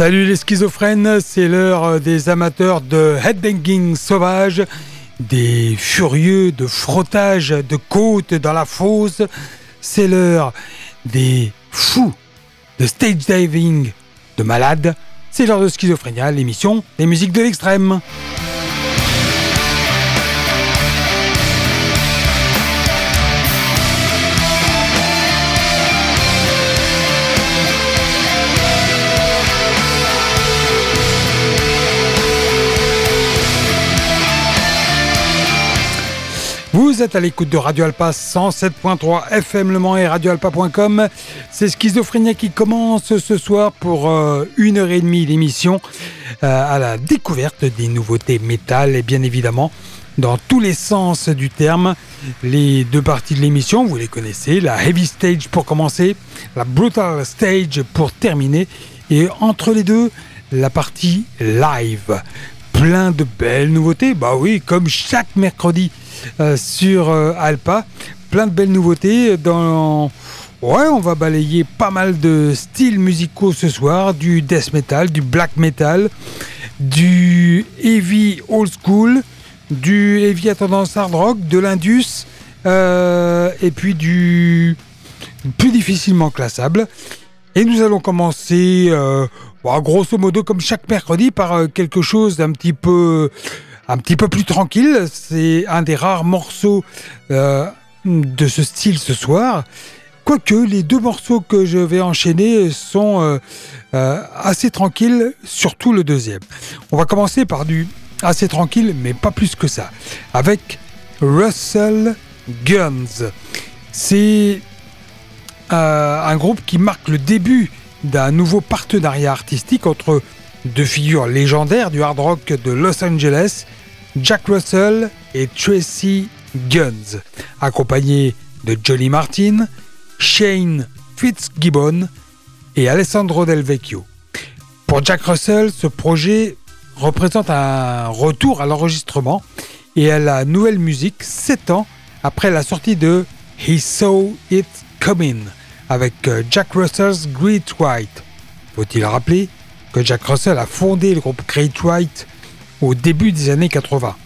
Salut les schizophrènes, c'est l'heure des amateurs de headbanging sauvage, des furieux de frottage de côtes dans la fosse, c'est l'heure des fous de stage diving de malades, c'est l'heure de Schizophrénia, l'émission des musiques de l'extrême. Vous êtes à l'écoute de Radio Alpa 107.3 FM Le Mans et radioalpa.com. C'est Schizophrénia qui commence ce soir pour euh, une heure et demie l'émission euh, à la découverte des nouveautés métal et bien évidemment dans tous les sens du terme. Les deux parties de l'émission, vous les connaissez, la heavy stage pour commencer, la brutal stage pour terminer et entre les deux, la partie live. Plein de belles nouveautés, bah oui, comme chaque mercredi sur euh, Alpa. Plein de belles nouveautés dans... On va balayer pas mal de styles musicaux ce soir, du death metal, du black metal, du heavy old school, du heavy à tendance hard rock, de l'indus, euh, et puis du plus difficilement classable. Et nous allons commencer, grosso modo comme chaque mercredi, par quelque chose d'un petit peu un petit peu plus tranquille. C'est un des rares morceaux euh, de ce style ce soir. Quoique les deux morceaux que je vais enchaîner sont euh, euh, assez tranquilles, surtout le deuxième. On va commencer par du assez tranquille, mais pas plus que ça, avec Russell Guns. C'est un groupe qui marque le début d'un nouveau partenariat artistique entre deux figures légendaires du hard rock de Los Angeles, Jack Russell et Tracy Guns, accompagnés de Johnny Martin, Shane Fitzgibbon et Alessandro Del Vecchio. Pour Jack Russell, ce projet représente un retour à l'enregistrement et à la nouvelle musique 7 ans après la sortie de He Saw It Coming avec euh, Jack Russell's Great White. Faut-il rappeler que Jack Russell a fondé le groupe Great White au début des années 80.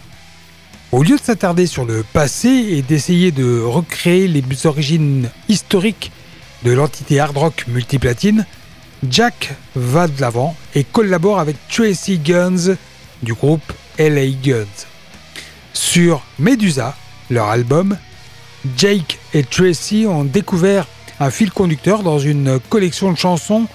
Au lieu de s'attarder sur le passé et d'essayer de recréer les origines historiques de l'entité hard rock multiplatine, Jack va de l'avant et collabore avec Tracy Guns du groupe LA Guns. Sur Medusa, leur album, Jake et Tracy ont découvert un fil conducteur dans une collection de chansons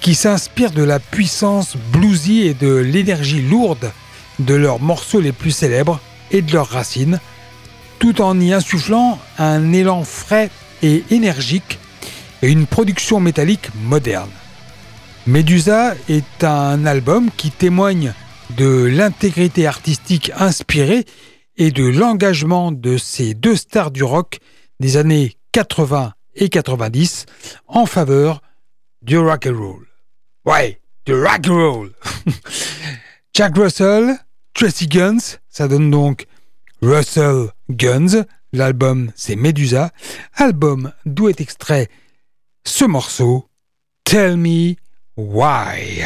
qui s'inspire de la puissance bluesy et de l'énergie lourde de leurs morceaux les plus célèbres et de leurs racines, tout en y insufflant un élan frais et énergique et une production métallique moderne. Medusa est un album qui témoigne de l'intégrité artistique inspirée et de l'engagement de ces deux stars du rock des années 80 et 90 en faveur du rock and roll. Ouais, and roll. Jack Russell, Tracy Guns, ça donne donc Russell Guns. L'album c'est Medusa, album d'où est extrait ce morceau Tell Me Why.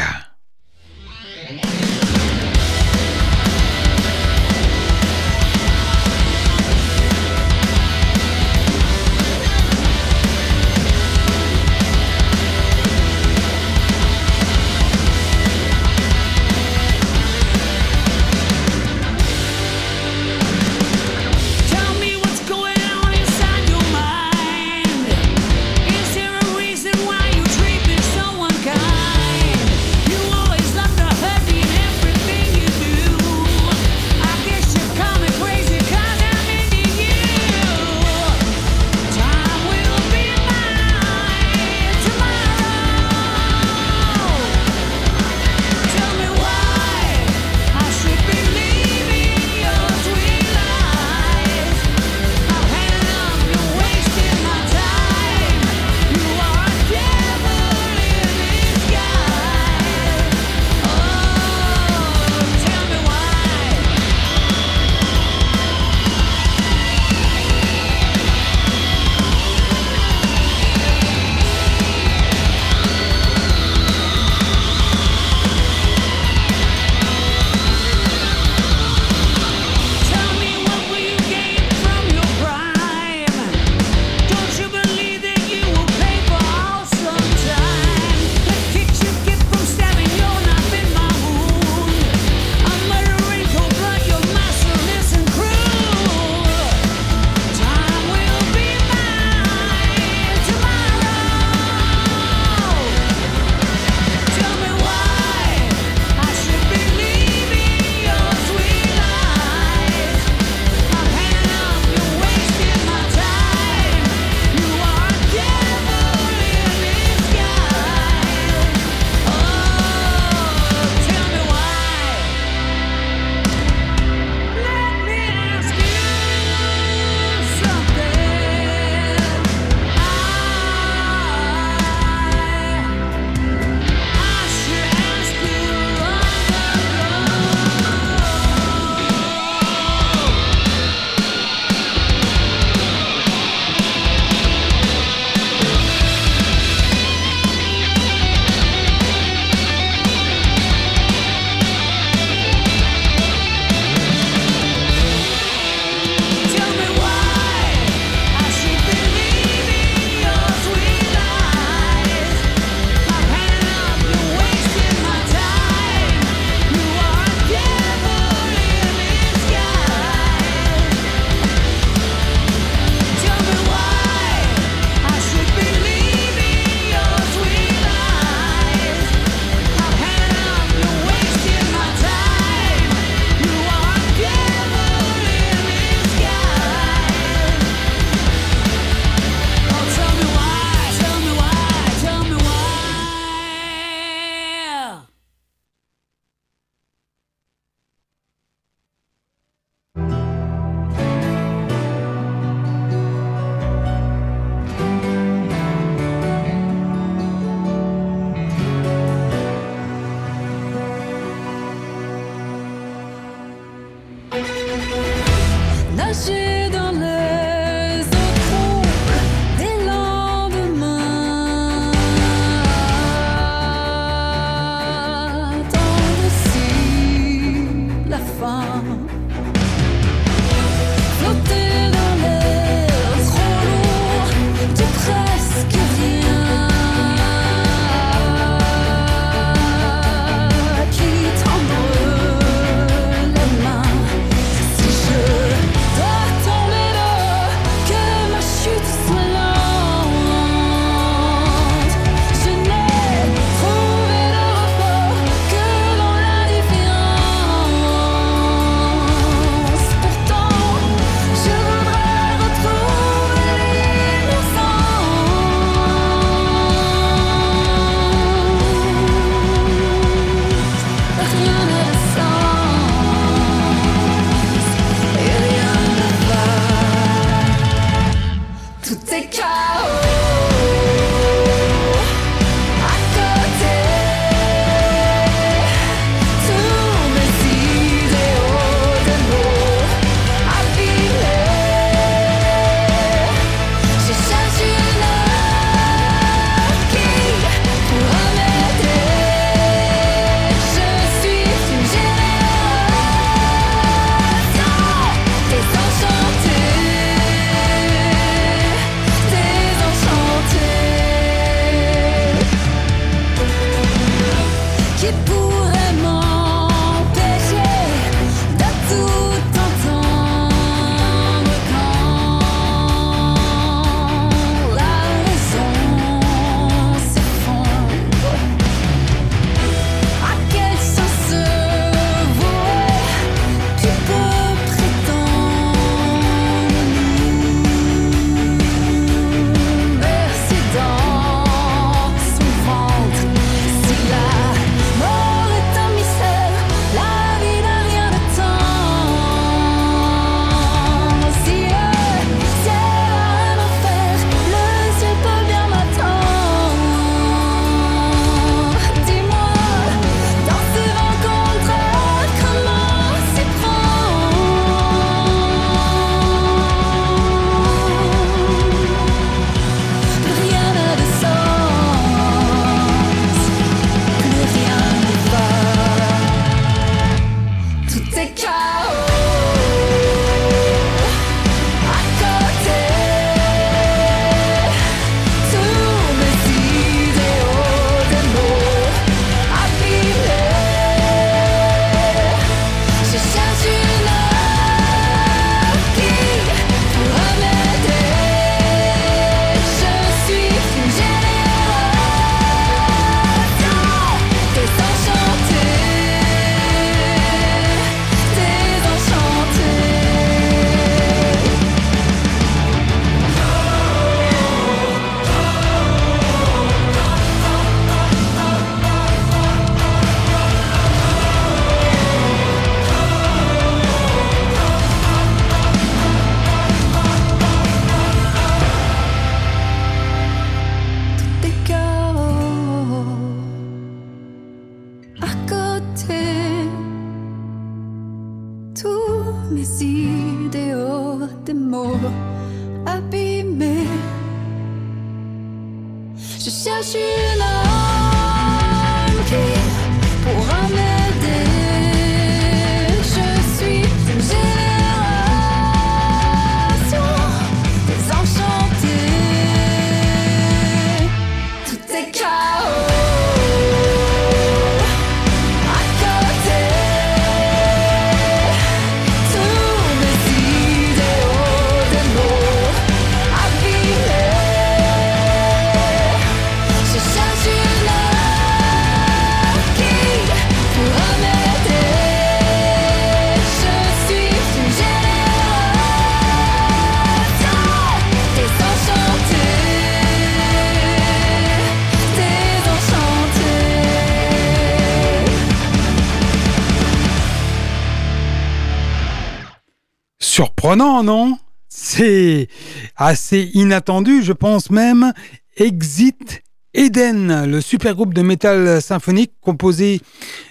surprenant, non? C'est assez inattendu, je pense même. Exit Eden, le supergroupe de métal symphonique composé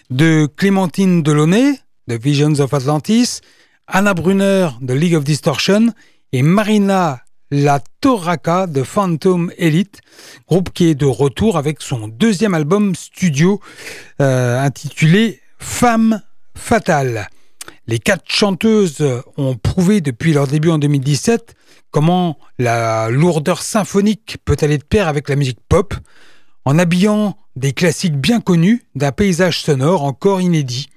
de Clémentine Delaunay, de Visions of Atlantis, Anna Brunner de League of Distortion et Marina La Toraka de Phantom Elite, groupe qui est de retour avec son deuxième album studio euh, intitulé Femme Fatale. Les quatre chanteuses ont prouvé depuis leur début en 2017 comment la lourdeur symphonique peut aller de pair avec la musique pop, en habillant des classiques bien connus d'un paysage sonore encore inédit.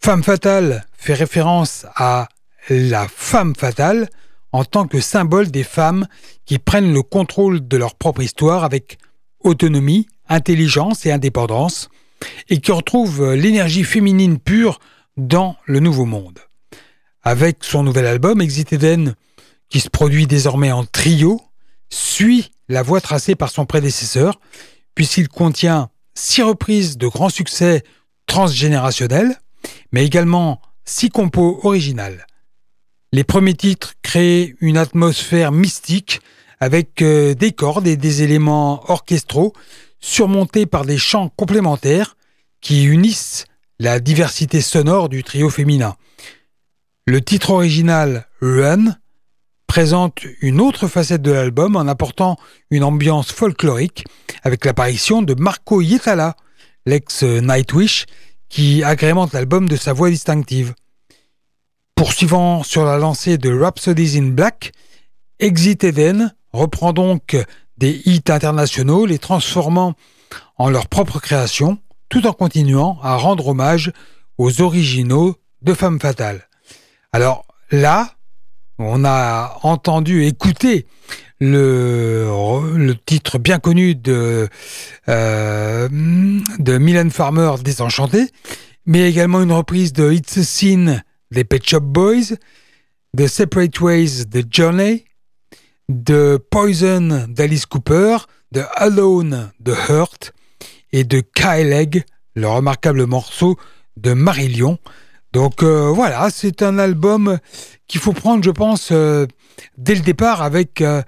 Femme fatale fait référence à la femme fatale en tant que symbole des femmes qui prennent le contrôle de leur propre histoire avec autonomie, intelligence et indépendance, et qui retrouvent l'énergie féminine pure dans le nouveau monde. Avec son nouvel album, Exit Eden, qui se produit désormais en trio, suit la voie tracée par son prédécesseur, puisqu'il contient six reprises de grands succès transgénérationnels, mais également six compos originales. Les premiers titres créent une atmosphère mystique avec euh, des cordes et des éléments orchestraux surmontés par des chants complémentaires qui unissent la diversité sonore du trio féminin. Le titre original Run présente une autre facette de l'album en apportant une ambiance folklorique avec l'apparition de Marco Yetala, l'ex-Nightwish, qui agrémente l'album de sa voix distinctive. Poursuivant sur la lancée de Rhapsodies in Black, Exit Eden reprend donc des hits internationaux, les transformant en leur propre création, tout en continuant à rendre hommage aux originaux de Femme Fatale. Alors là, on a entendu, écouter le, titre bien connu de, euh, de Mylène Farmer, Désenchanté, mais également une reprise de It's a Scene des Pet Shop Boys, de Separate Ways de Journey, de Poison d'Alice Cooper, de Alone de Hurt et de Kyle le remarquable morceau de Marillion. Donc euh, voilà, c'est un album qu'il faut prendre, je pense, euh, dès le départ avec euh,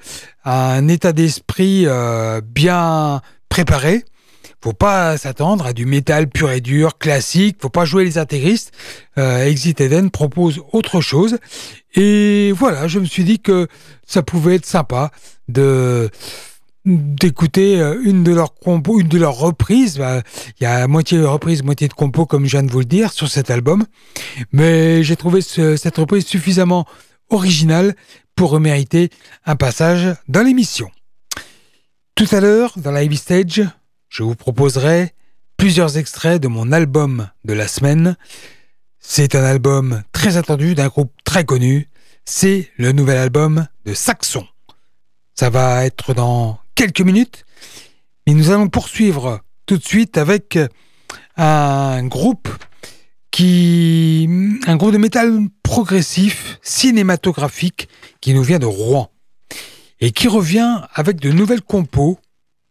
un état d'esprit bien préparé. Faut pas s'attendre à du métal pur et dur, classique. Faut pas jouer les intégristes. Exit Eden propose autre chose. Et voilà, je me suis dit que ça pouvait être sympa de d'écouter euh, une de leurs compos, une de leurs reprises. Bah, il y a moitié de reprise, moitié de compos, comme je viens de vous le dire, sur cet album. Mais j'ai trouvé cette reprise suffisamment originale pour mériter un passage dans l'émission. Tout à l'heure, dans la Stage, je vous proposerai plusieurs extraits de mon album de la semaine. C'est un album très attendu d'un groupe très connu. C'est le nouvel album de Saxon. Ça va être dans quelques minutes. Et nous allons poursuivre tout de suite avec un groupe qui, un groupe de métal progressif, cinématographique, qui nous vient de Rouen et qui revient avec de nouvelles compos,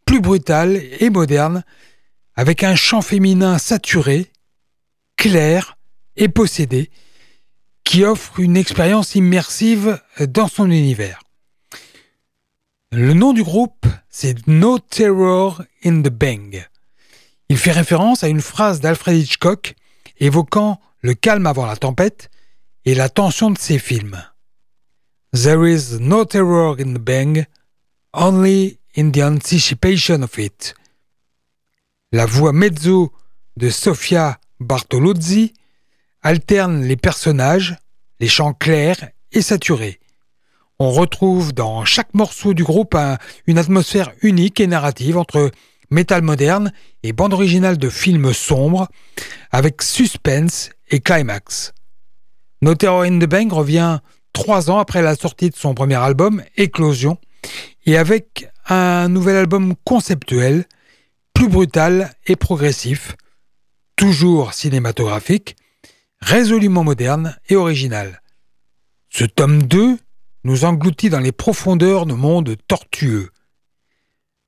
plus brutales et modernes, avec un chant féminin saturé, clair et possédé, qui offre une expérience immersive dans son univers. Le nom du groupe, c'est No Terror in the Bang. Il fait référence à une phrase d'Alfred Hitchcock évoquant le calme avant la tempête et la tension de ses films. There is no terror in the bang, only in the anticipation of it. La voix mezzo de Sofia Bartolozzi alterne les personnages, les chants clairs et saturés on retrouve dans chaque morceau du groupe une atmosphère unique et narrative entre métal moderne et bande originale de films sombres, avec suspense et climax. No in the Bang revient trois ans après la sortie de son premier album, Éclosion, et avec un nouvel album conceptuel, plus brutal et progressif, toujours cinématographique, résolument moderne et original. Ce tome 2 nous engloutit dans les profondeurs de monde tortueux.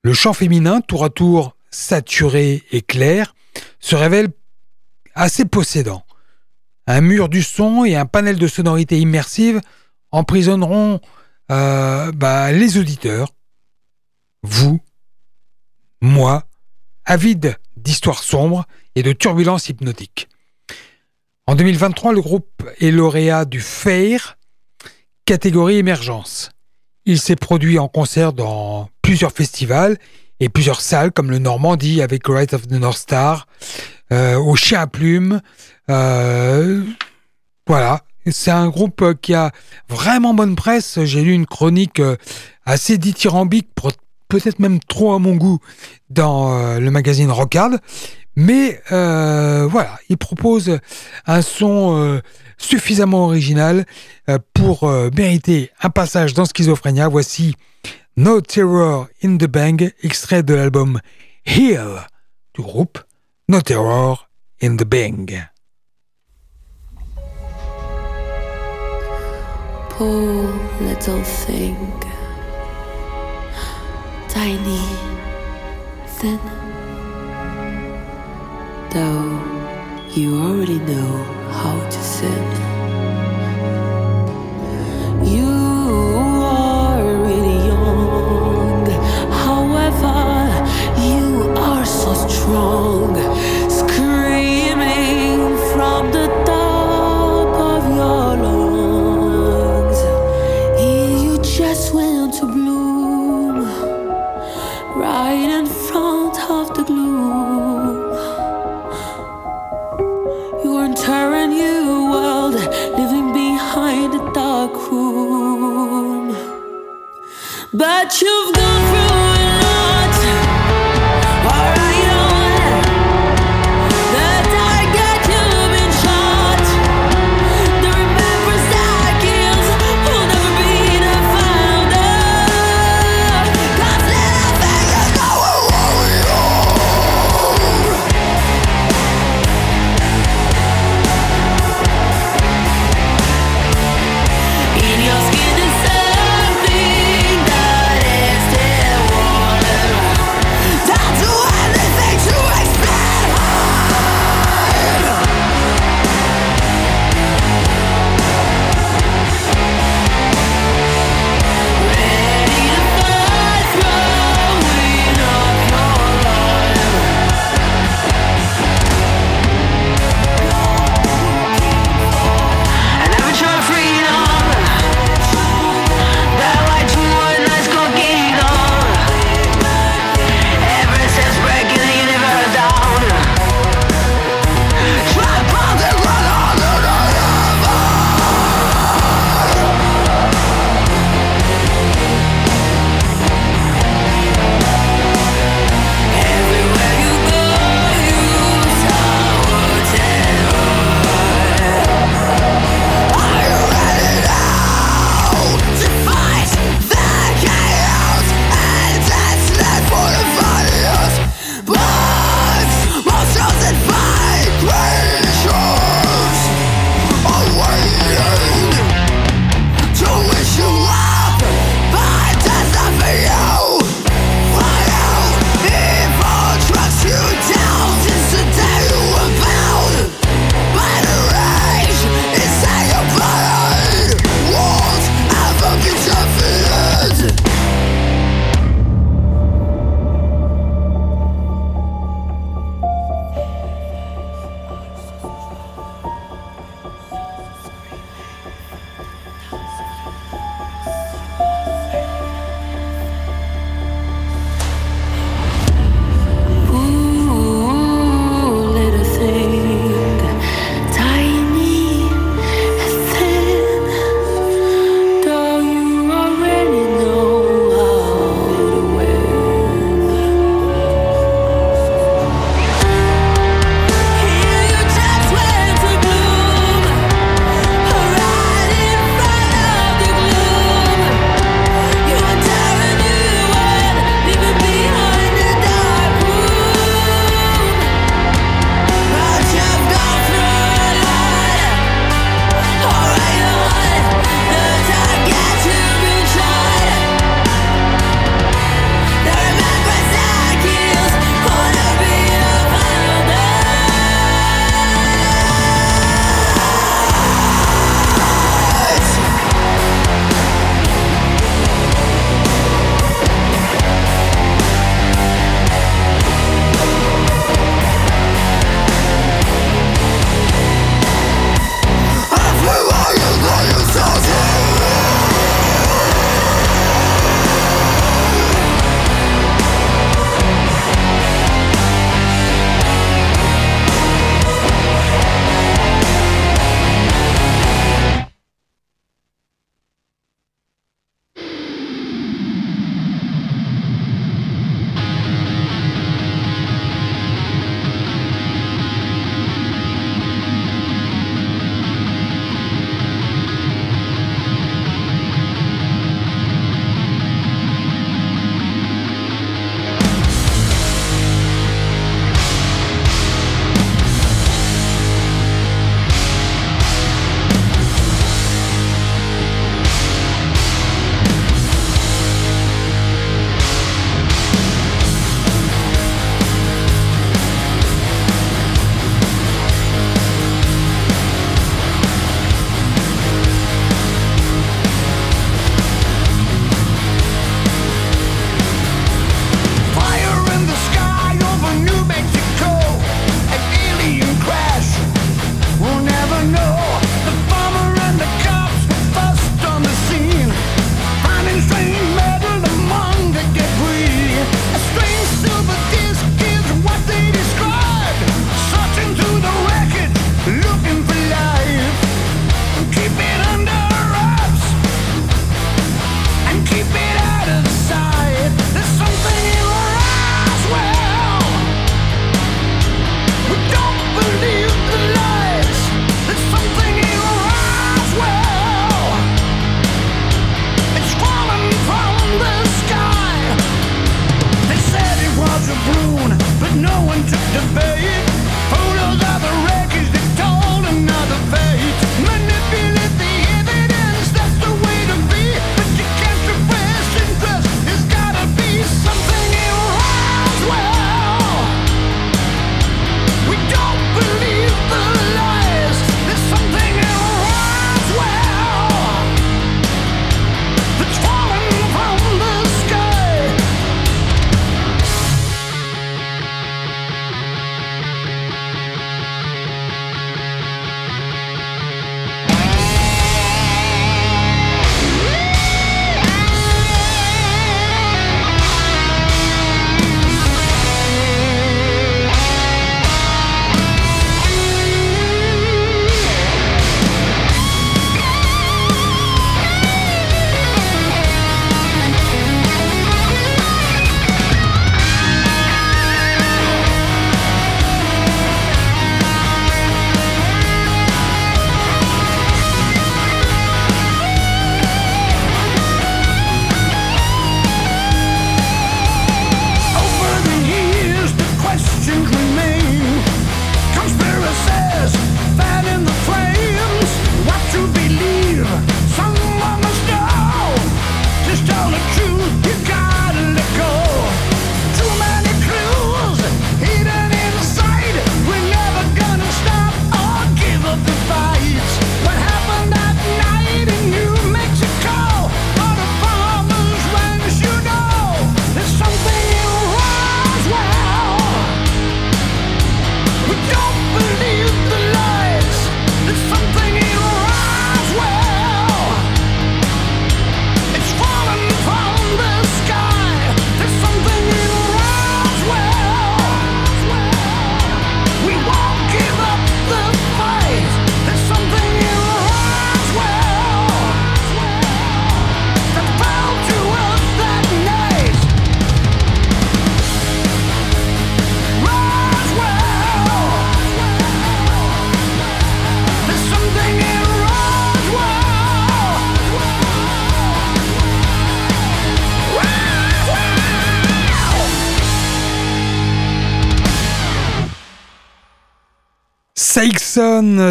Le chant féminin, tour à tour saturé et clair, se révèle assez possédant. Un mur du son et un panel de sonorités immersives emprisonneront euh, bah, les auditeurs, vous, moi, avides d'histoires sombres et de turbulences hypnotiques. En 2023, le groupe est lauréat du FAIR, catégorie émergence. Il s'est produit en concert dans plusieurs festivals et plusieurs salles comme le Normandie avec Right of the North Star, euh, au Chien à Plume. Euh, voilà, c'est un groupe qui a vraiment bonne presse. J'ai lu une chronique euh, assez dithyrambique, peut-être même trop à mon goût, dans le magazine Rockard. Mais voilà, il propose un son suffisamment original pour mériter un passage dans Schizophrénia. Voici No Terror in the Bang, extrait de l'album Heal du groupe No Terror in the Bang. Poor little thing, tiny, thin. You already know how to sin, that you've got.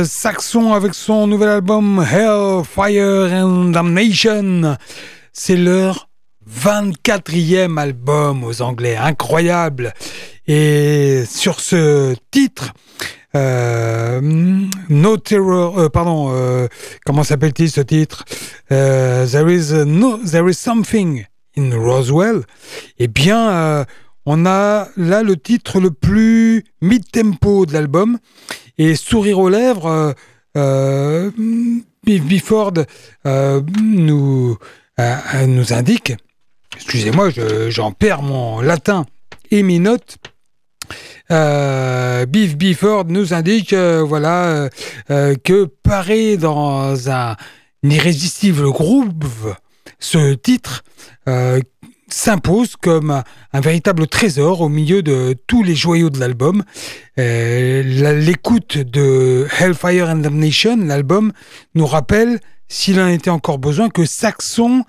Saxon, avec son nouvel album Hell, Fire and Damnation. C'est leur 24e album aux Anglais, incroyable. Et sur ce titre, euh, No Terror, euh, pardon, euh, comment s'appelle-t-il ce titre? There is no, there is something in Roswell. Eh bien, on a là le titre le plus mid-tempo de l'album et sourire aux lèvres. Euh, Bifford nous nous indique, excusez-moi, j'en perds mon latin et mes notes. Euh, Biff nous indique euh, voilà euh, euh, que paraît dans un irrésistible groupe ce titre s'impose comme un, véritable trésor au milieu de tous les joyaux de l'album. L'écoute de Hellfire and Damnation, l'album, nous rappelle, s'il en était encore besoin, que Saxon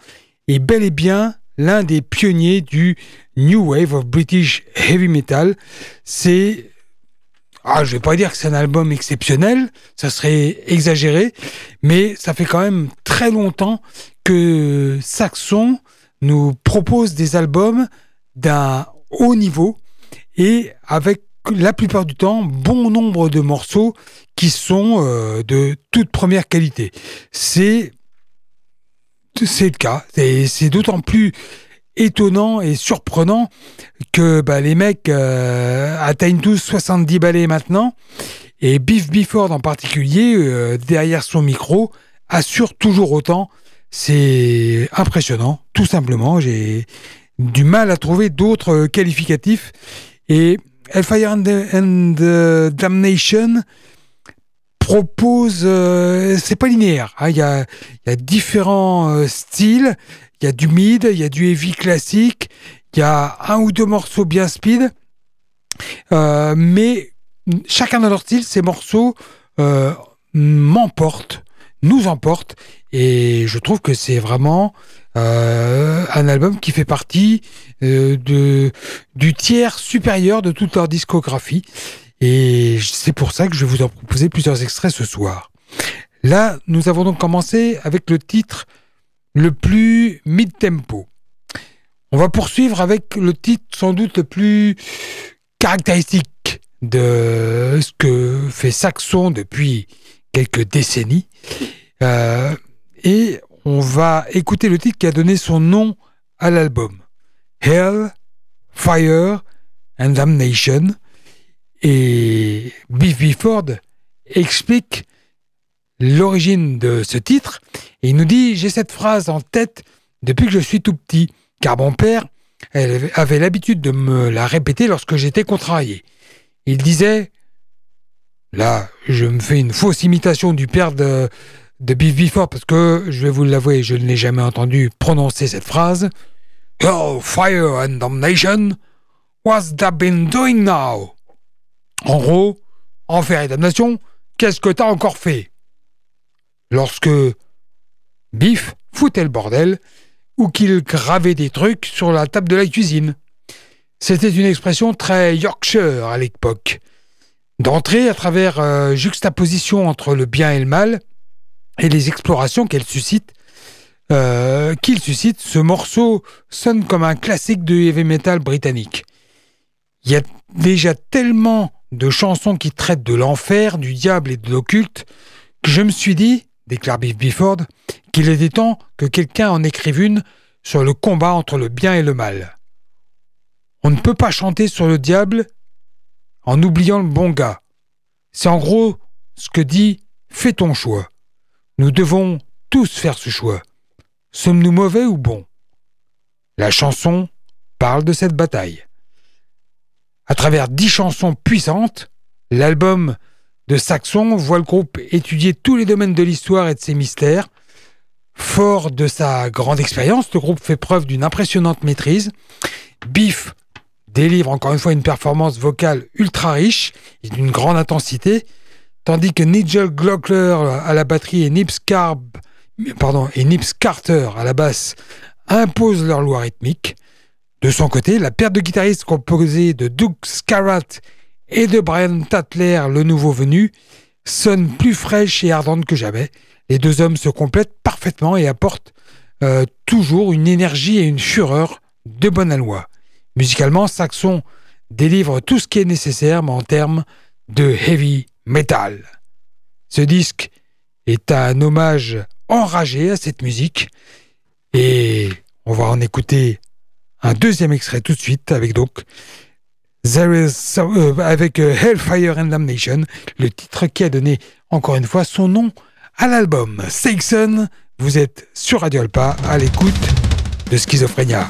est bel et bien l'un des pionniers du New Wave of British Heavy Metal. C'est ah, je vais pas dire que c'est un album exceptionnel, ça serait exagéré, mais ça fait quand même très longtemps que Saxon nous propose des albums d'un haut niveau et avec la plupart du temps bon nombre de morceaux qui sont euh, de toute première qualité. C'est c'est le cas. C'est d'autant plus étonnant et surprenant que bah, les mecs euh, atteignent tous 70 balais maintenant. Et Biff Bifford en particulier, euh, derrière son micro, assure toujours autant. C'est impressionnant, tout simplement. J'ai du mal à trouver d'autres qualificatifs. Et Hellfire and, Damnation propose, euh, c'est pas linéaire. Hein. Il y, a, y, a, différents euh, styles. Il y a du mid, il y a du heavy classique, il y a un ou deux morceaux bien speed. Euh, mais chacun dans leur style, ces morceaux m'emportent, nous emportent. Et je trouve que c'est vraiment un album qui fait partie de, du tiers supérieur de toute leur discographie. Et c'est pour ça que je vais vous en proposer plusieurs extraits ce soir. Là, nous avons donc commencé avec le titre le plus mid-tempo. On va poursuivre avec le titre sans doute le plus caractéristique de ce que fait Saxon depuis quelques décennies. Euh, et on va écouter le titre qui a donné son nom à l'album. Hell, Fire and Damnation. Et Biff Bifford explique l'origine de ce titre et il nous dit J'ai cette phrase en tête depuis que je suis tout petit, car mon père avait l'habitude de me la répéter lorsque j'étais contrarié. Il disait Là, je me fais une fausse imitation du père de, de Biff Bifford parce que, je vais vous l'avouer, je ne l'ai jamais entendu prononcer cette phrase. Oh, fire and damnation, what's that been doing now? En gros, enfer et damnation, qu'est-ce que t'as encore fait? Lorsque Biff foutait le bordel ou qu'il gravait des trucs sur la table de la cuisine. C'était une expression très Yorkshire à l'époque. D'entrer à travers euh, juxtaposition entre le bien et le mal et les explorations qu'elle suscite, euh, qu'il suscite, ce morceau sonne comme un classique de heavy metal britannique. Il y a déjà tellement de chansons qui traitent de l'enfer, du diable et de l'occulte, que je me suis dit, déclare Biff Bifford, qu'il était temps que quelqu'un en écrive une sur le combat entre le bien et le mal. On ne peut pas chanter sur le diable en oubliant le bon gars. C'est en gros ce que dit Fais ton choix. Nous devons tous faire ce choix. Sommes-nous mauvais ou bons? La chanson parle de cette bataille à travers dix chansons puissantes, l'album de Saxon voit le groupe étudier tous les domaines de l'histoire et de ses mystères. Fort de sa grande expérience, le groupe fait preuve d'une impressionnante maîtrise. Biff délivre encore une fois une performance vocale ultra riche et d'une grande intensité, tandis que Nigel Glockler à la batterie et Nips, Carter à la basse imposent leur loi rythmique. De son côté, la paire de guitaristes composée de Doug Scarratt et de Brian Tatler, le nouveau venu, sonne plus fraîche et ardente que jamais. Les deux hommes se complètent parfaitement et apportent euh, toujours une énergie et une fureur de bonne aloi. Musicalement, Saxon délivre tout ce qui est nécessaire, mais en termes de heavy metal. Ce disque est un hommage enragé à cette musique et on va en écouter un deuxième extrait tout de suite avec donc euh, avec euh, Hellfire and Damnation, le titre qui a donné encore une fois son nom à l'album. Saxon, vous êtes sur Radio Alpa à l'écoute de Schizophrénia.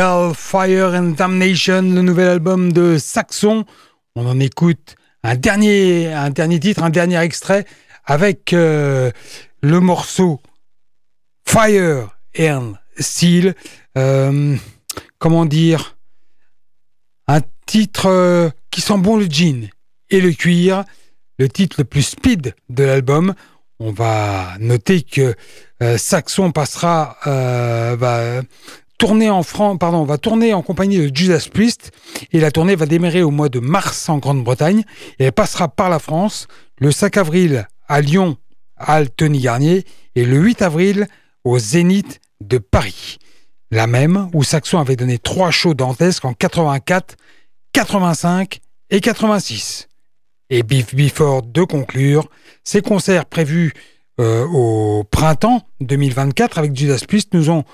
Hellfire and Damnation, le nouvel album de Saxon. On en écoute un dernier, un dernier titre, un dernier extrait avec euh, le morceau Fire and Steel. Euh, comment dire? Un titre euh, qui sent bon le jean et le cuir. Le titre le plus speed de l'album. On va noter que Saxon passera, va tourner en France, pardon, va tourner en compagnie de Judas Priest et la tournée va démarrer au mois de mars en Grande-Bretagne et elle passera par la France le 5 avril à Lyon, à Tony Garnier et le 8 avril au Zénith de Paris. La même où Saxon avait donné trois shows dantesques en 84, 85 et 86. et Beef Before de conclure. Ces concerts prévus euh, au printemps 2024 avec Judas Priest nous ont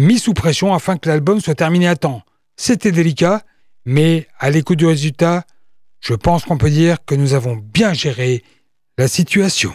mis sous pression afin que l'album soit terminé à temps. C'était délicat, mais à l'écoute du résultat, je pense qu'on peut dire que nous avons bien géré la situation.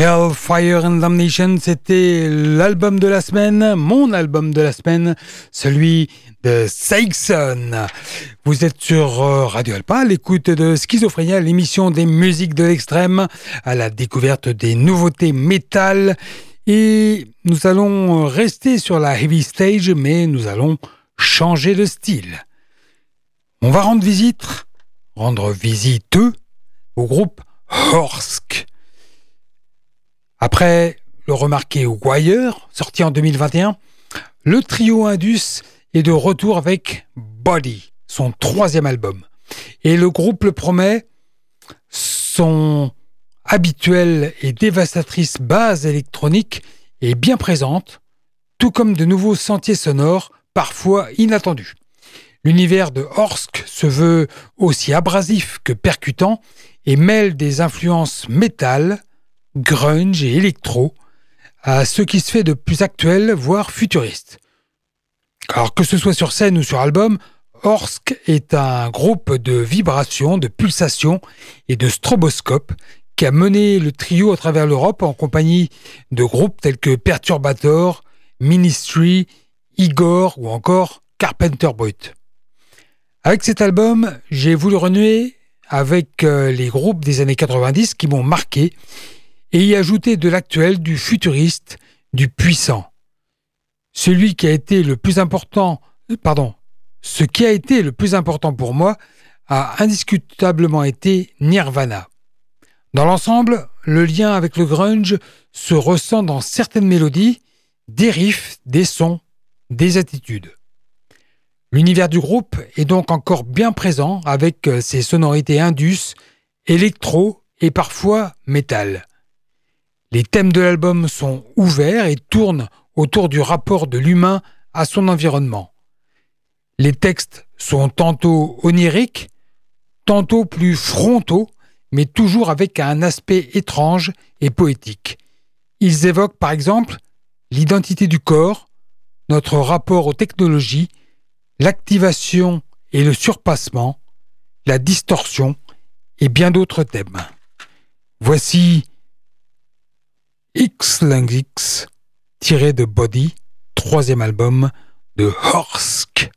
Hellfire and Damnation, c'était l'album de la semaine, mon album de la semaine, celui de Saxon. Vous êtes sur euh, Radio Alpa, l'écoute de Schizophrénia, l'émission des musiques de l'extrême, à la découverte des nouveautés métal. Et nous allons rester sur la heavy stage, mais nous allons changer de style. On va rendre visite, rendre visite au groupe Horsk. Après le remarqué Wire, sorti en 2021, le trio Indus est de retour avec Body, son troisième album. Et le groupe le promet, son habituelle et dévastatrice base électronique est bien présente, tout comme de nouveaux sentiers sonores, parfois inattendus. L'univers de Horsk se veut aussi abrasif que percutant et mêle des influences métal, grunge et électro à ce qui se fait de plus actuel, voire futuriste. Alors que ce soit sur scène ou sur album, Horsk est un groupe de vibrations, de pulsations et de stroboscopes qui a mené le trio à travers l'Europe en compagnie de groupes tels que Perturbator, Ministry, Igor ou encore Carpenter Brut. Avec cet album, j'ai voulu renouer avec euh, les groupes des années 90 qui m'ont marqué et y ajouter de l'actuel, du futuriste, du puissant. Celui qui a été le plus important, euh, pardon, ce qui a été le plus important pour moi a indiscutablement été Nirvana. Dans l'ensemble, le lien avec le grunge se ressent dans certaines mélodies, des riffs, des sons, des attitudes. L'univers du groupe est donc encore bien présent avec euh, ses sonorités indus, électro et parfois métal. Les thèmes de l'album sont ouverts et tournent autour du rapport de l'humain à son environnement. Les textes sont tantôt oniriques, tantôt plus frontaux, mais toujours avec un aspect étrange et poétique. Ils évoquent par exemple l'identité du corps, notre rapport aux technologies, l'activation et le surpassement, la distorsion et bien d'autres thèmes. Voici X X tiré de Body, troisième album de Horsk.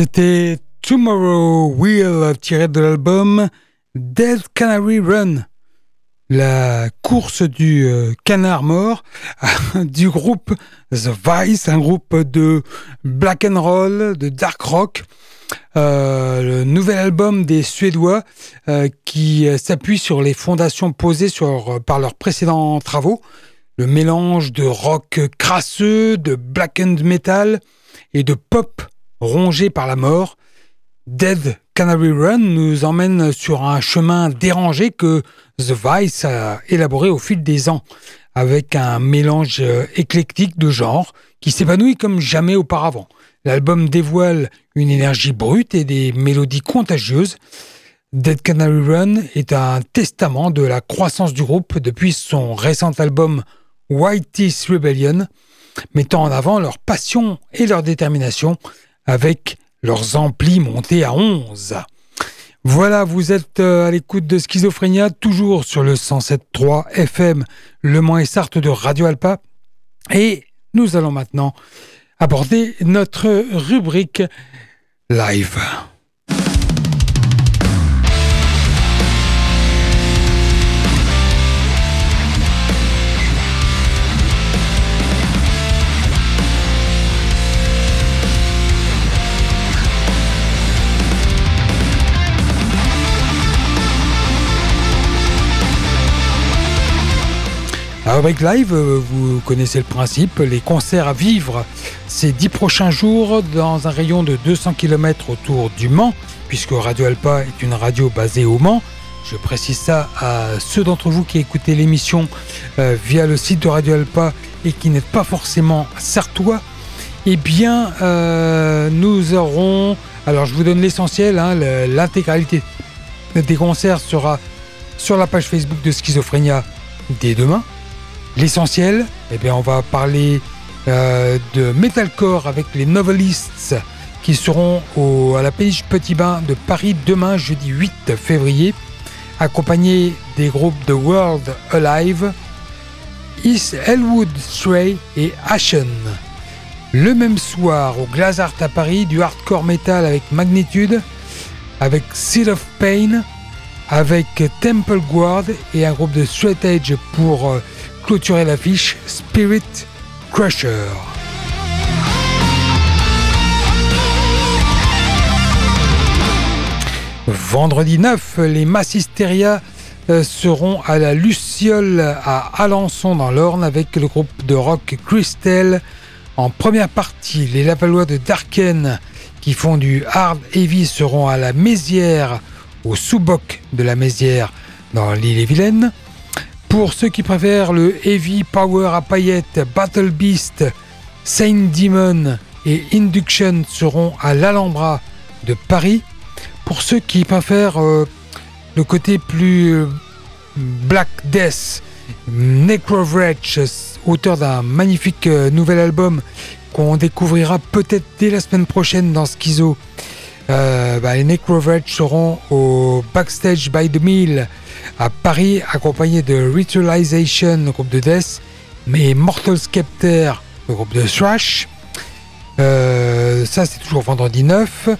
C'était Tomorrow Will tiré de l'album Dead Canary Run, la course du euh, canard mort du groupe The Vice, un groupe de black and roll, de dark rock. Euh, le nouvel album des Suédois euh, qui s'appuie sur les fondations posées par leurs précédents travaux. Le mélange de rock crasseux, de black and metal et de pop rongé par la mort. Dead Canary Run nous emmène sur un chemin dérangé que The Vice a élaboré au fil des ans, avec un mélange éclectique de genres qui s'épanouit comme jamais auparavant. L'album dévoile une énergie brute et des mélodies contagieuses. Dead Canary Run est un testament de la croissance du groupe depuis son récent album White Teeth Rebellion, mettant en avant leur passion et leur détermination avec leurs amplis montés à 11. Voilà, vous êtes euh, à l'écoute de Schizophrénia, toujours sur le 107.3 FM Le Mans et Sarthe de Radio Alpa. Et nous allons maintenant aborder notre rubrique live. Avec Live, euh, vous connaissez le principe, les concerts à vivre ces dix prochains jours dans un rayon de 200 km autour du Mans, puisque Radio Alpa est une radio basée au Mans. Je précise ça à ceux d'entre vous qui écoutez l'émission euh, via le site de Radio Alpa et qui n'êtes pas forcément sartois. Eh bien, euh, nous aurons. Alors, je vous donne l'essentiel, hein, l'intégralité des concerts sera sur la page Facebook de Schizophrénia dès demain. L'essentiel, eh bien, on va parler euh, de metalcore avec les Novelists qui seront à la Péniche Petit Bain de Paris demain, jeudi 8 février, accompagnés des groupes The World Alive, East Elwood Stray et Ashen. Le même soir, au Glazart à Paris, du hardcore metal avec Magnitude, avec Seal of Pain, avec Temple Guard et un groupe de straight edge pour euh, clôturer l'affiche Spirit Crusher. Vendredi 9, les Massisteria euh, seront à la Luciole à Alençon dans l'Orne avec le groupe de rock Christelle. En première partie, les Lavallois de Darken qui font du hard heavy seront à la Mézière, au sous-boc de la Mézière dans l'île et Vilaine. Pour ceux qui préfèrent le Heavy Power à paillettes, Battle Beast, Saint Demon et Induction seront à l'Alhambra de Paris. Pour ceux qui préfèrent euh, le côté plus euh, Black Death, Necrovretch, auteur d'un magnifique euh, nouvel album qu'on découvrira peut-être dès la semaine prochaine dans Schizo. Bah, les Necrovretch seront au Backstage by the Mill à Paris, accompagné de Ritualization, le groupe de Death, mais Mortal Scepter, le groupe de Thrash. Euh, ça, c'est toujours vendredi 9.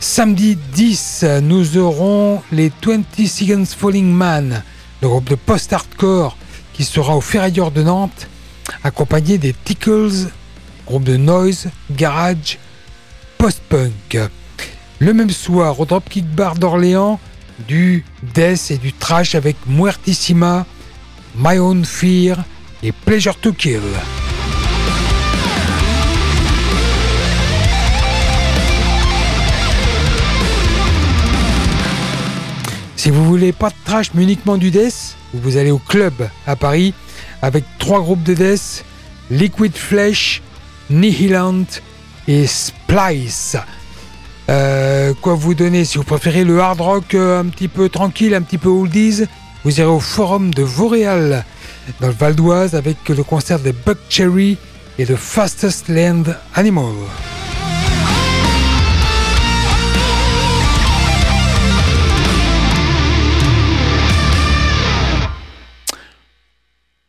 Samedi 10, nous aurons les 20 Seconds Falling Man, le groupe de post-hardcore qui sera au Ferrailleur de Nantes, accompagné des Tickles, groupe de noise, garage, post-punk. Le même soir, au Dropkick Bar d'Orléans, du death et du trash avec Muertissima, My Own Fear et Pleasure to Kill. Si vous voulez pas de trash mais uniquement du death, vous allez au club à Paris avec trois groupes de death, Liquid Flesh, Nihilant et Splice. Euh, quoi vous donner Si vous préférez le hard rock euh, un petit peu tranquille, un petit peu oldies, vous irez au forum de Vauréal dans le Val d'Oise avec le concert des Buck Cherry et The Fastest Land Animal.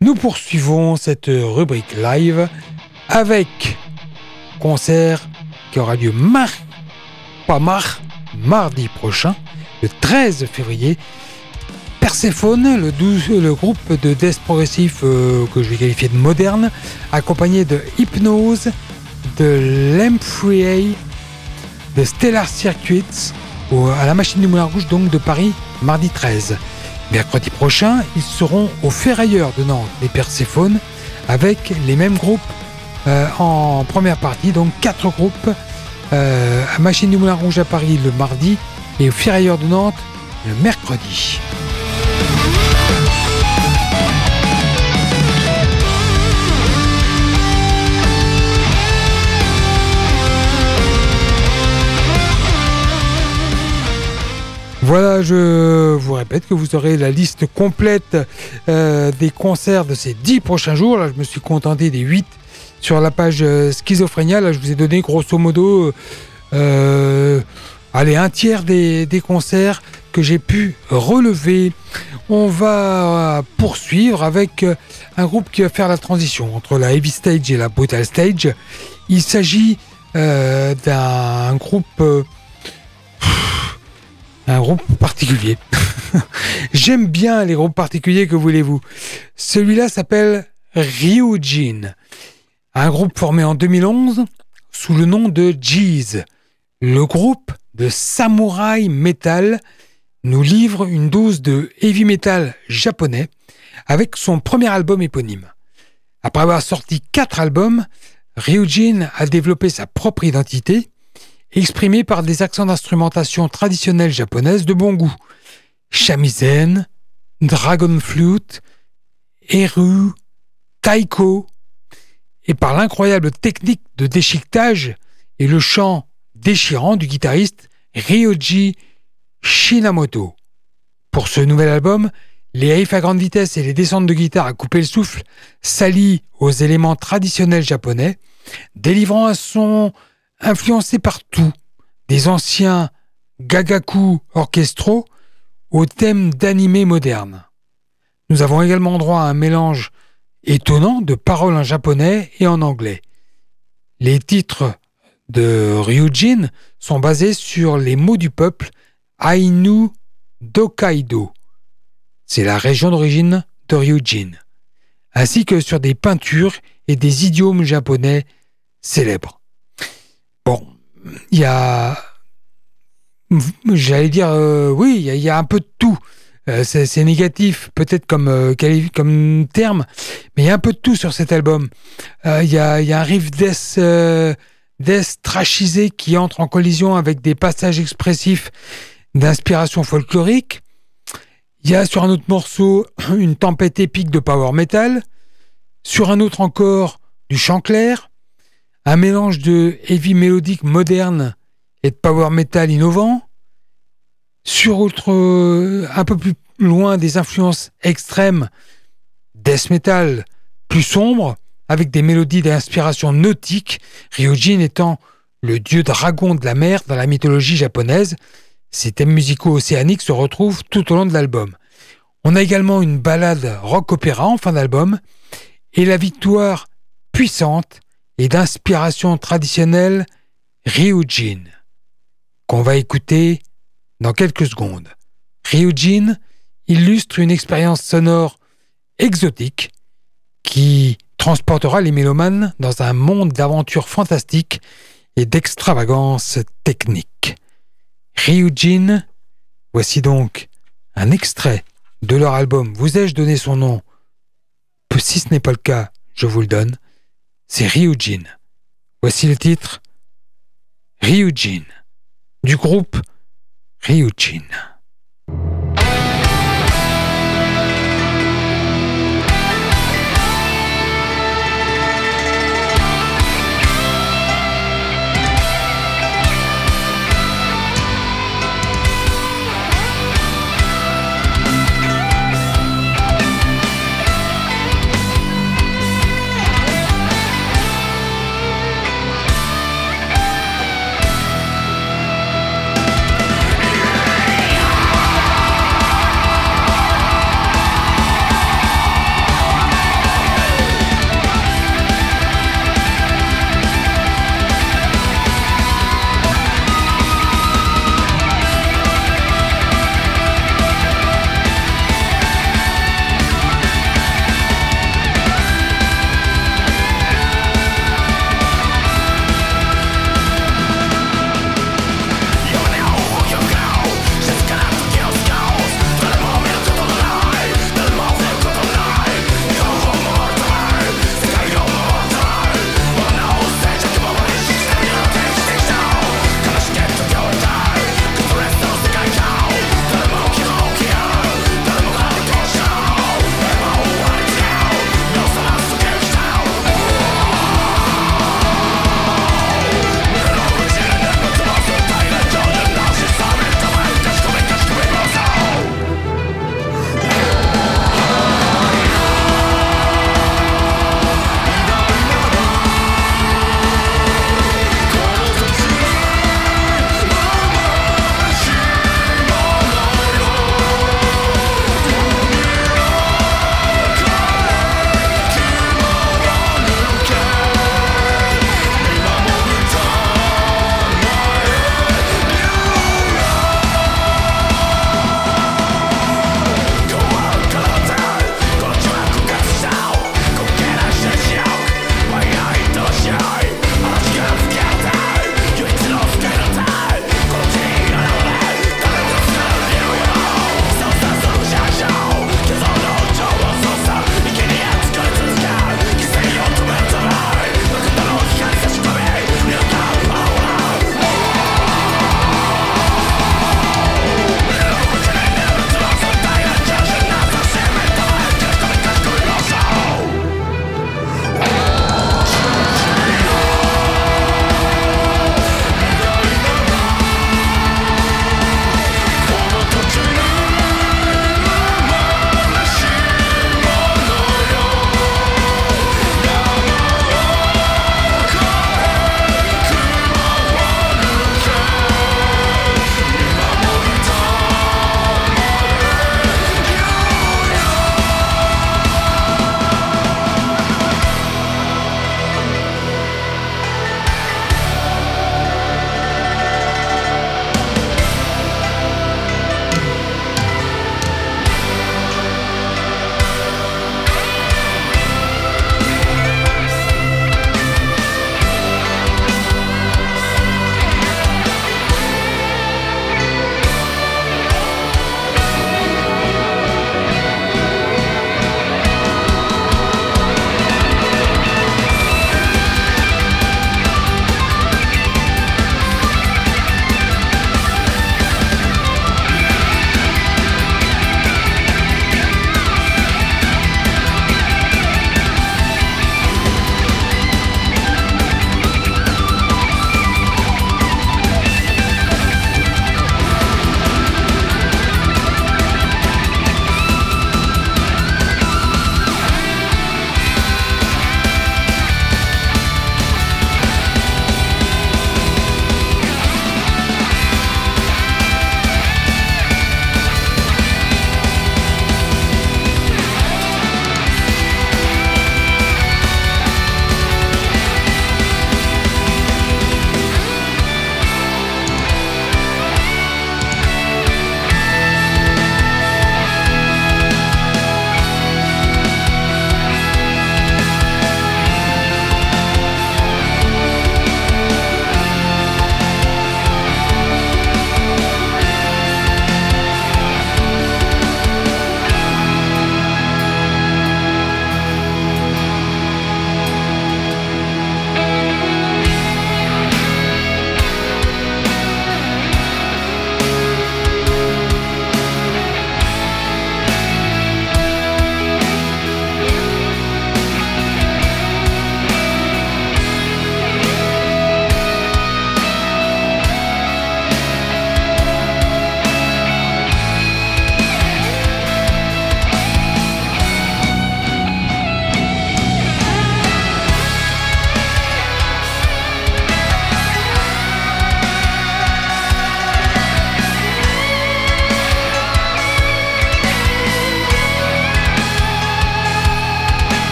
Nous poursuivons cette rubrique live avec concert qui aura lieu mardi pas mar, mardi prochain, le 13 février. Persephone, le, 12, le groupe de death progressif euh, que je vais qualifier de moderne, accompagné de Hypnose, de Lamprey, de Stellar Circuits, à la machine du Moulin Rouge donc de Paris, mardi 13. Mercredi prochain, ils seront au Ferrailleur de Nantes, les Perséphone, avec les mêmes groupes euh, en première partie, donc quatre groupes euh, à Machine du Moulin Rouge à Paris le mardi et au Ferrailleur de Nantes le mercredi. Voilà, je vous répète que vous aurez la liste complète euh, des concerts de ces dix prochains jours. Là, je me suis contenté des huit sur la page euh, Schizophrénia. Là, je vous ai donné grosso modo euh, allez, un tiers des, concerts que j'ai pu relever. On va poursuivre avec un groupe qui va faire la transition entre la heavy stage et la brutal stage. Il s'agit d'un groupe un groupe particulier. J'aime bien les groupes particuliers, que voulez-vous. Celui-là s'appelle Ryujin, un groupe formé en 2011 sous le nom de Jeez. Le groupe de samouraï metal nous livre une dose de heavy metal japonais avec son premier album éponyme. Après avoir sorti quatre albums, Ryujin a développé sa propre identité exprimé par des accents d'instrumentation traditionnelle japonaise de bon goût. Shamisen, dragon flute, eru, taiko, et par l'incroyable technique de déchiquetage et le chant déchirant du guitariste Ryoji Shinamoto. Pour ce nouvel album, les riffs à grande vitesse et les descentes de guitare à couper le souffle s'allient aux éléments traditionnels japonais, délivrant un son influencé par tout, des anciens gagaku orchestraux aux thèmes d'animés modernes. Nous avons également droit à un mélange étonnant de paroles en japonais et en anglais. Les titres de Ryujin sont basés sur les mots du peuple Ainu Dokaido. C'est la région d'origine de Ryujin, ainsi que sur des peintures et des idiomes japonais célèbres. Bon, il y a. J'allais dire, euh, oui, il y, a un peu de tout. Euh, c'est négatif, peut-être comme, euh, comme terme, mais il y a un peu de tout sur cet album. Il y, a, y, a, un riff death, death trashisé qui entre en collision avec des passages expressifs d'inspiration folklorique. Il y a sur un autre morceau une tempête épique de power metal. Sur un autre encore, du chant clair un mélange de heavy mélodique moderne et de power metal innovant, sur autre, euh, un peu plus loin des influences extrêmes, death metal plus sombre, avec des mélodies d'inspiration nautique, Ryujin étant le dieu dragon de la mer dans la mythologie japonaise. Ces thèmes musicaux océaniques se retrouvent tout au long de l'album. On a également une balade rock-opéra en fin d'album et la victoire puissante et d'inspiration traditionnelle Ryujin, qu'on va écouter dans quelques secondes. Ryujin illustre une expérience sonore exotique qui transportera les mélomanes dans un monde d'aventures fantastiques et d'extravagance technique. Ryujin, voici donc un extrait de leur album Vous ai-je donné son nom? Si ce n'est pas le cas, je vous le donne c'est Ryujin. Voici le titre Ryujin du groupe Ryujin. hiérophante,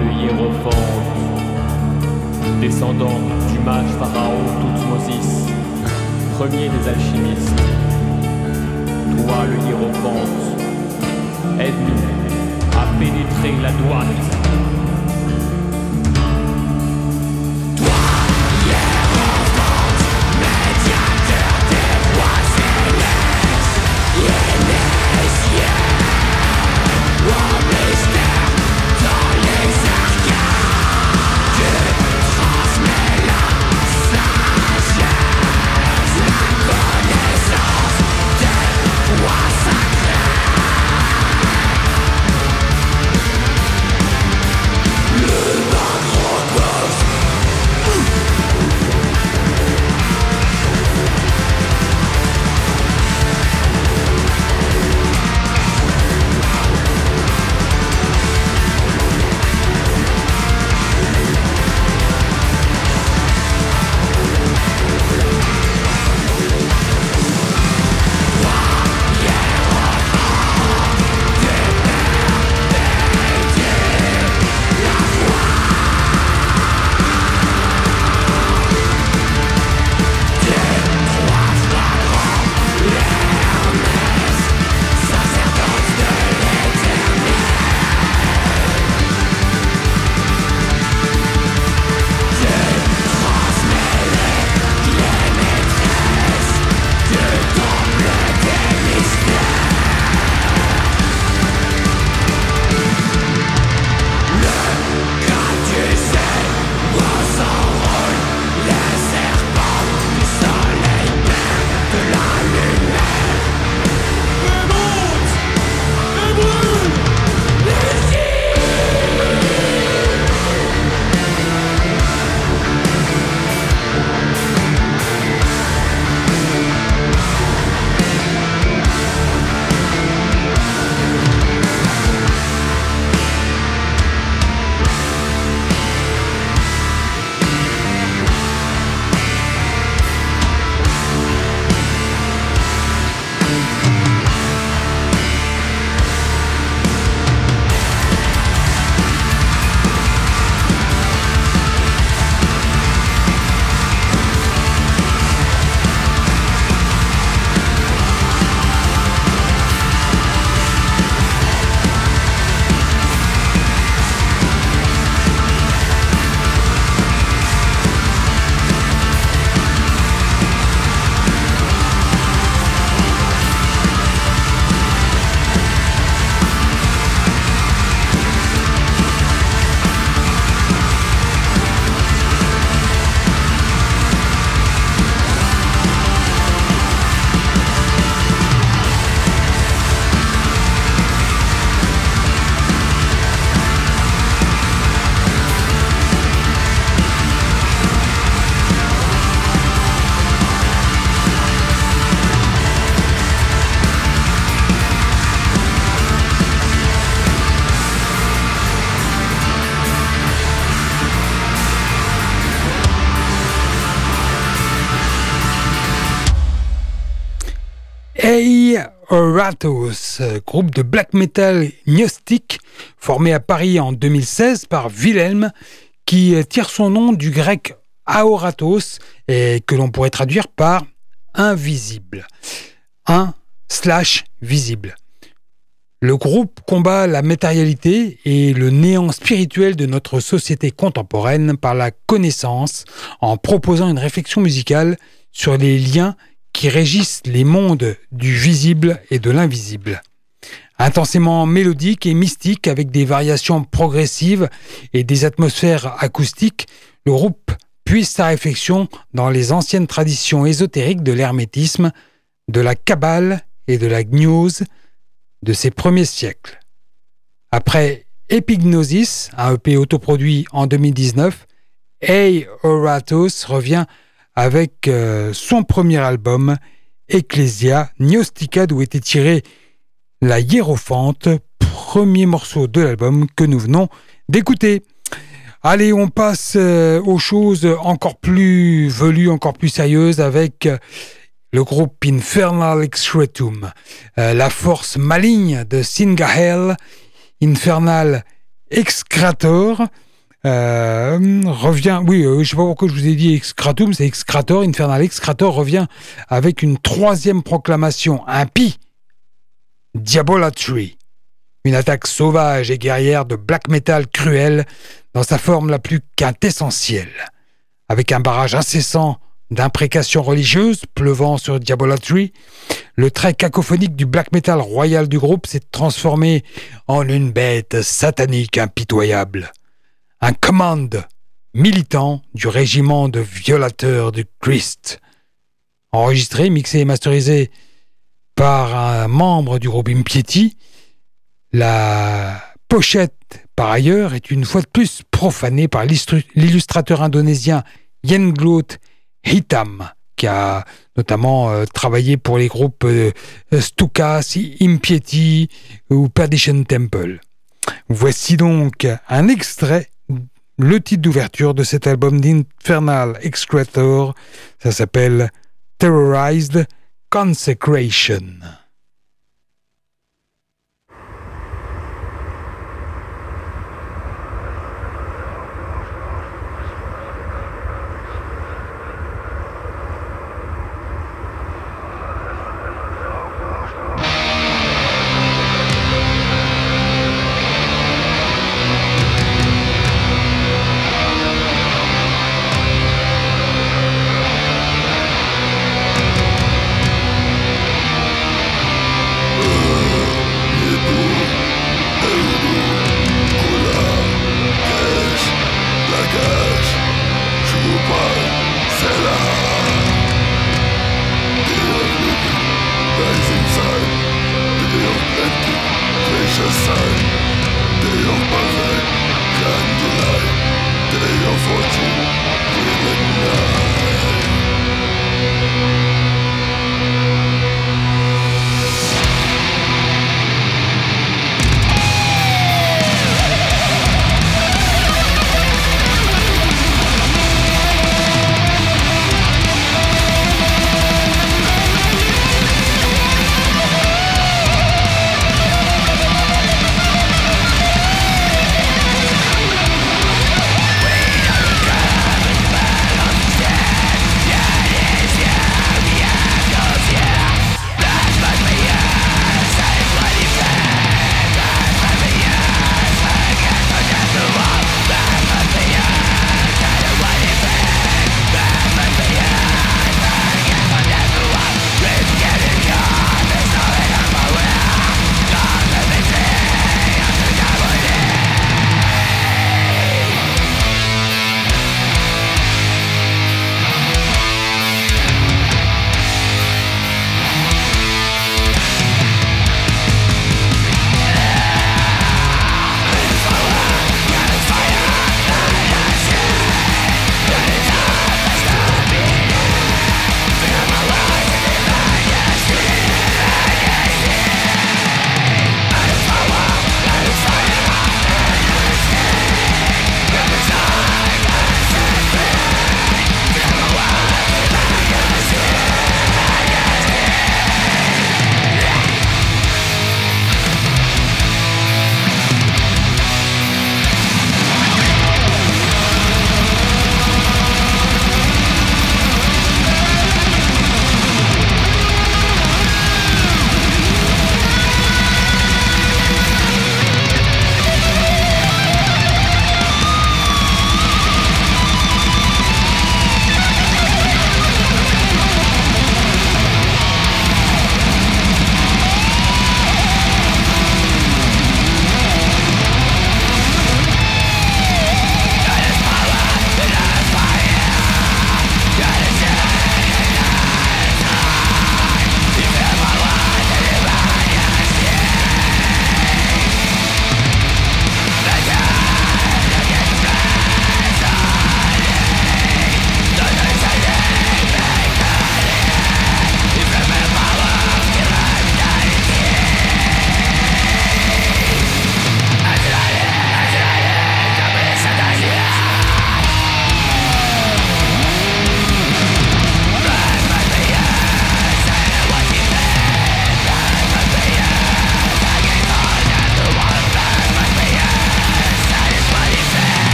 le hiérophante, descendant du mage pharaon Toutmosis, premier des alchimistes. Toi le hiérophante, aide-nous à pénétrer la droite Ratos, groupe de black metal gnostique formé à Paris en 2016 par Wilhelm, qui tire son nom du grec aoratos et que l'on pourrait traduire par invisible. Un slash visible. Le groupe combat la matérialité et le néant spirituel de notre société contemporaine par la connaissance en proposant une réflexion musicale sur les liens qui régissent les mondes du visible et de l'invisible. Intensément mélodique et mystique avec des variations progressives et des atmosphères acoustiques, le groupe puise sa réflexion dans les anciennes traditions ésotériques de l'hermétisme, de la kabbale et de la gnose de ses premiers siècles. Après Epignosis, un EP autoproduit en 2019, Hey Oratos revient avec euh, son premier album, Ecclesia Gnostica, d'où était tiré La Hiérophante, premier morceau de l'album que nous venons d'écouter. Allez, on passe euh, aux choses encore plus velues, encore plus sérieuses avec le groupe Infernal Excretum, euh, la force maligne de Singael, Infernal Excrator, euh, revient, oui, je je sais pas pourquoi je vous ai dit Excratum, c'est Excrator, Infernal Excrator revient avec une troisième proclamation impie, Diabolatry, une attaque sauvage et guerrière de black metal cruel dans sa forme la plus quintessentielle, avec un barrage incessant d'imprécations religieuses pleuvant sur Diabolatry, le trait cacophonique du black metal royal du groupe s'est transformé en une bête satanique impitoyable. Un commande militant du régiment de violateurs du Christ. Enregistré, mixé et masterisé par un membre du groupe Impiety, la pochette, par ailleurs, est une fois de plus profanée par l'illustrateur indonésien Yenglot Hitam, qui a notamment euh, travaillé pour les groupes euh, Stukas, Impiety ou Perdition Temple. Voici donc un extrait, le titre d'ouverture de cet album d'Infernal Excretor. Ça s'appelle Terrorized Consecration.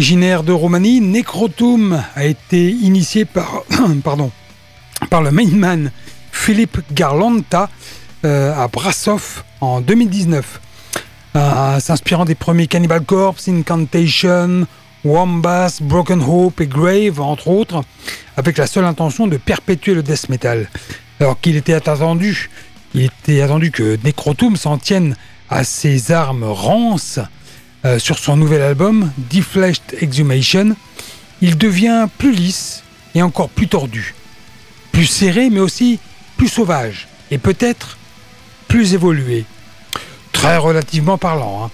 Originaire de Roumanie, Necrotum a été initié par, pardon, par le mainman Philippe Garlanta euh, à Brassov en 2019. Euh, s'inspirant des premiers Cannibal Corpse, Incantation, Wombas, Broken Hope et Grave, entre autres, avec la seule intention de perpétuer le death metal. Alors qu'il était attendu, il était attendu que Necrotum s'en tienne à ses armes rances euh, sur son nouvel album, Defleshed Exhumation, il devient plus lisse et encore plus tordu. Plus serré, mais aussi plus sauvage. Et peut-être plus évolué. Très relativement parlant. Hein.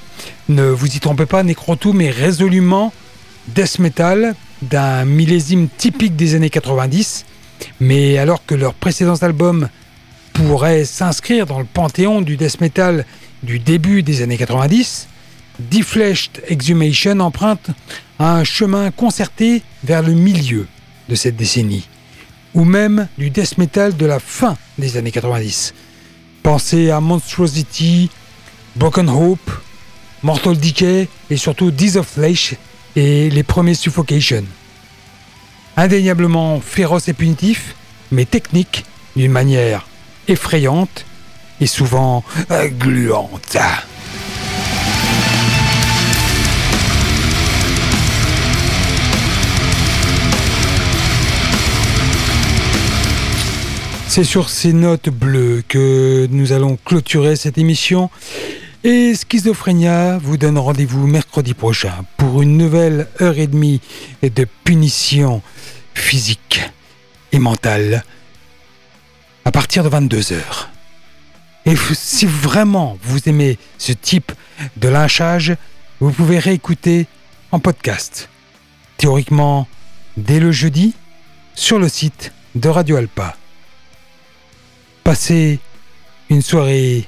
Ne vous y trompez pas, Necrotum est résolument death metal d'un millésime typique des années 90. Mais alors que leurs précédents albums pourraient s'inscrire dans le panthéon du death metal du début des années 90, Defleshed Exhumation emprunte un chemin concerté vers le milieu de cette décennie, ou même du death metal de la fin des années 90. Pensez à Monstrosity, Broken Hope, Mortal Decay et surtout Death of Flesh et les premiers Suffocation. Indéniablement féroce et punitif, mais technique d'une manière effrayante et souvent gluante. C'est sur ces notes bleues que nous allons clôturer cette émission. Et Schizophrénia vous donne rendez-vous mercredi prochain pour une nouvelle heure et demie de punition physique et mentale à partir de 22h. Et si vraiment vous aimez ce type de lynchage, vous pouvez réécouter en podcast. Théoriquement, dès le jeudi, sur le site de Radio Alpa. Passez une soirée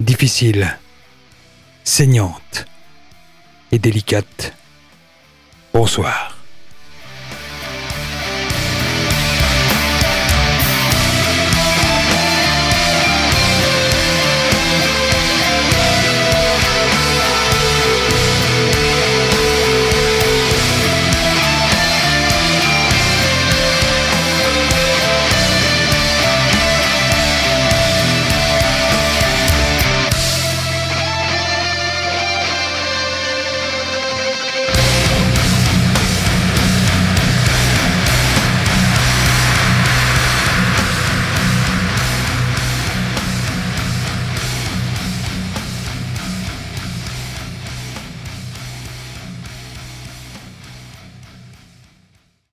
difficile, saignante et délicate. Bonsoir.